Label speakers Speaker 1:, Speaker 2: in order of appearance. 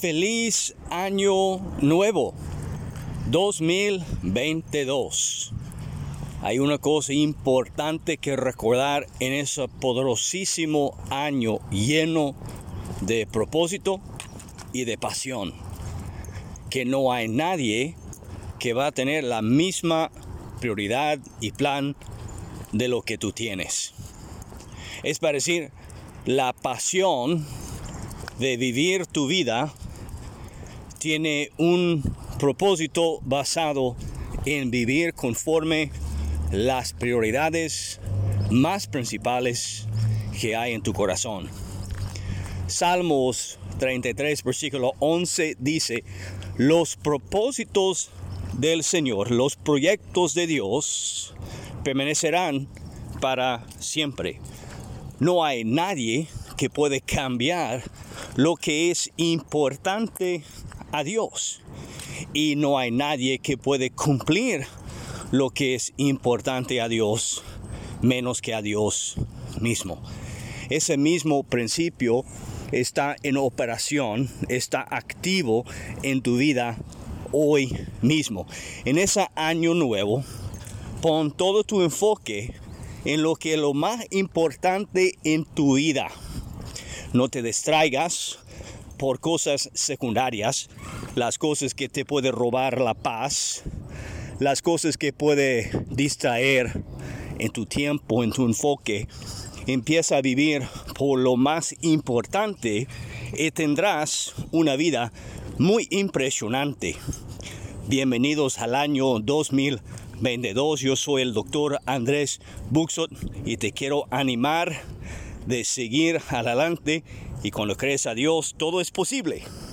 Speaker 1: Feliz año nuevo 2022. Hay una cosa importante que recordar en ese poderosísimo año lleno de propósito y de pasión. Que no hay nadie que va a tener la misma prioridad y plan de lo que tú tienes. Es para decir, la pasión de vivir tu vida tiene un propósito basado en vivir conforme las prioridades más principales que hay en tu corazón. Salmos 33, versículo 11 dice, los propósitos del Señor, los proyectos de Dios permanecerán para siempre. No hay nadie que puede cambiar lo que es importante a Dios. Y no hay nadie que puede cumplir lo que es importante a Dios menos que a Dios mismo. Ese mismo principio está en operación, está activo en tu vida hoy mismo. En ese año nuevo, pon todo tu enfoque en lo que es lo más importante en tu vida. No te distraigas por cosas secundarias, las cosas que te pueden robar la paz, las cosas que puede distraer en tu tiempo, en tu enfoque. Empieza a vivir por lo más importante y tendrás una vida muy impresionante. Bienvenidos al año 2022. Yo soy el doctor Andrés Buxot y te quiero animar de seguir adelante y cuando crees a Dios todo es posible.